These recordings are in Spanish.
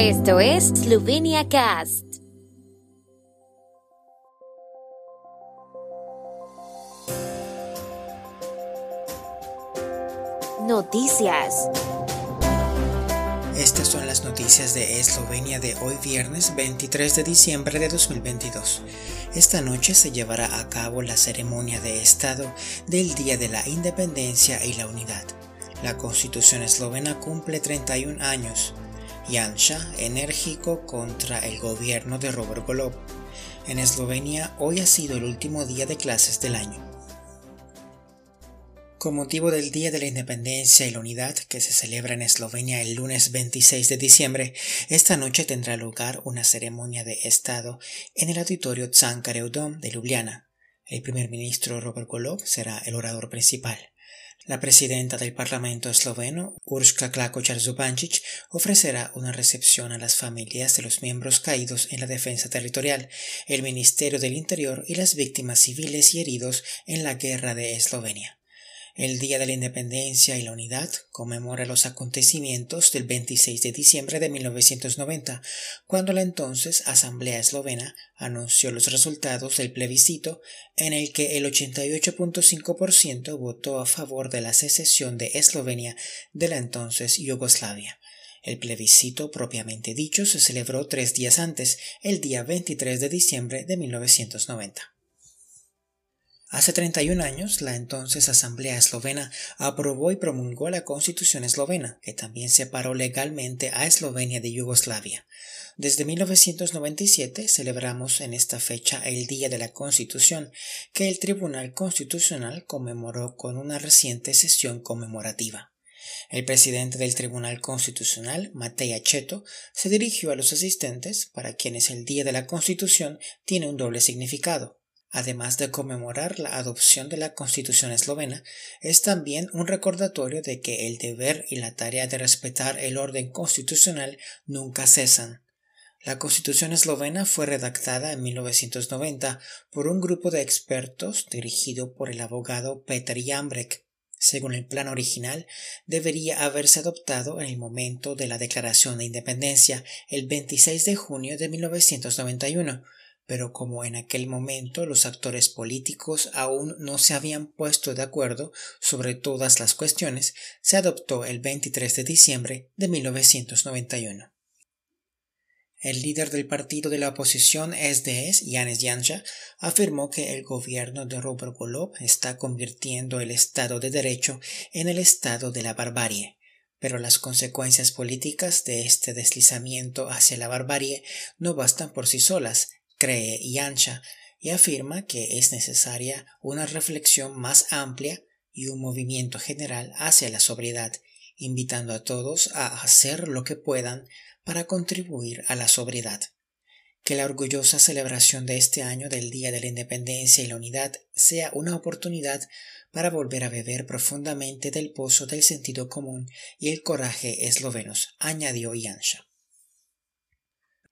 Esto es Slovenia Cast. Noticias. Estas son las noticias de Eslovenia de hoy viernes 23 de diciembre de 2022. Esta noche se llevará a cabo la ceremonia de Estado del Día de la Independencia y la Unidad. La Constitución eslovena cumple 31 años. Janša, enérgico contra el gobierno de Robert Golob. En Eslovenia hoy ha sido el último día de clases del año. Con motivo del Día de la Independencia y la Unidad, que se celebra en Eslovenia el lunes 26 de diciembre, esta noche tendrá lugar una ceremonia de Estado en el auditorio Tsankareu de Ljubljana. El primer ministro Robert Golob será el orador principal. La presidenta del Parlamento esloveno, Urška Klakočar Zupančić, ofrecerá una recepción a las familias de los miembros caídos en la defensa territorial, el Ministerio del Interior y las víctimas civiles y heridos en la guerra de Eslovenia. El Día de la Independencia y la Unidad conmemora los acontecimientos del 26 de diciembre de 1990, cuando la entonces Asamblea Eslovena anunció los resultados del plebiscito en el que el 88.5% votó a favor de la secesión de Eslovenia de la entonces Yugoslavia. El plebiscito propiamente dicho se celebró tres días antes, el día 23 de diciembre de 1990. Hace 31 años, la entonces Asamblea Eslovena aprobó y promulgó la Constitución eslovena, que también separó legalmente a Eslovenia de Yugoslavia. Desde 1997 celebramos en esta fecha el Día de la Constitución, que el Tribunal Constitucional conmemoró con una reciente sesión conmemorativa. El presidente del Tribunal Constitucional, Matei Acheto, se dirigió a los asistentes, para quienes el Día de la Constitución tiene un doble significado además de conmemorar la adopción de la Constitución eslovena, es también un recordatorio de que el deber y la tarea de respetar el orden constitucional nunca cesan. La Constitución eslovena fue redactada en 1990 por un grupo de expertos dirigido por el abogado Peter Jambrek. Según el plan original, debería haberse adoptado en el momento de la Declaración de Independencia, el 26 de junio de 1991, pero como en aquel momento los actores políticos aún no se habían puesto de acuerdo sobre todas las cuestiones, se adoptó el 23 de diciembre de 1991. El líder del partido de la oposición SDS, Yanis Janša, afirmó que el gobierno de Robert Golob está convirtiendo el Estado de Derecho en el Estado de la barbarie. Pero las consecuencias políticas de este deslizamiento hacia la barbarie no bastan por sí solas, cree y y afirma que es necesaria una reflexión más amplia y un movimiento general hacia la sobriedad, invitando a todos a hacer lo que puedan para contribuir a la sobriedad. Que la orgullosa celebración de este año del Día de la Independencia y la Unidad sea una oportunidad para volver a beber profundamente del pozo del sentido común y el coraje eslovenos, añadió Yansha.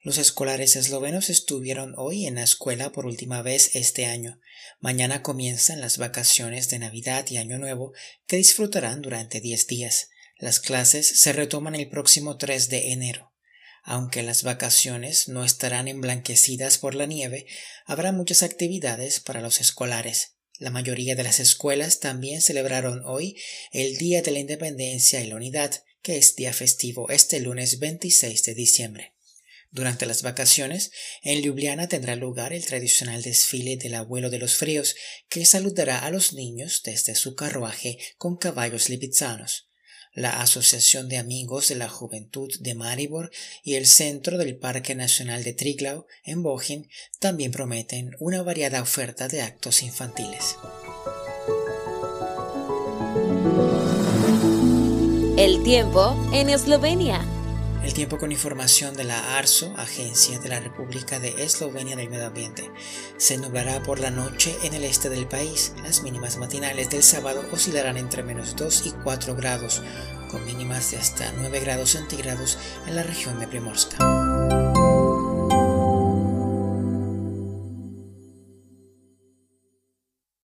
Los escolares eslovenos estuvieron hoy en la escuela por última vez este año. Mañana comienzan las vacaciones de Navidad y Año Nuevo que disfrutarán durante diez días. Las clases se retoman el próximo 3 de enero. Aunque las vacaciones no estarán emblanquecidas por la nieve, habrá muchas actividades para los escolares. La mayoría de las escuelas también celebraron hoy el Día de la Independencia y la Unidad, que es día festivo este lunes 26 de diciembre. Durante las vacaciones, en Ljubljana tendrá lugar el tradicional desfile del abuelo de los fríos, que saludará a los niños desde su carruaje con caballos lipizzanos. La Asociación de Amigos de la Juventud de Maribor y el Centro del Parque Nacional de Triglau, en Bohin, también prometen una variada oferta de actos infantiles. El tiempo en Eslovenia. El tiempo con información de la ARSO, Agencia de la República de Eslovenia del Medio Ambiente. Se nublará por la noche en el este del país. Las mínimas matinales del sábado oscilarán entre menos 2 y 4 grados, con mínimas de hasta 9 grados centígrados en la región de Primorska.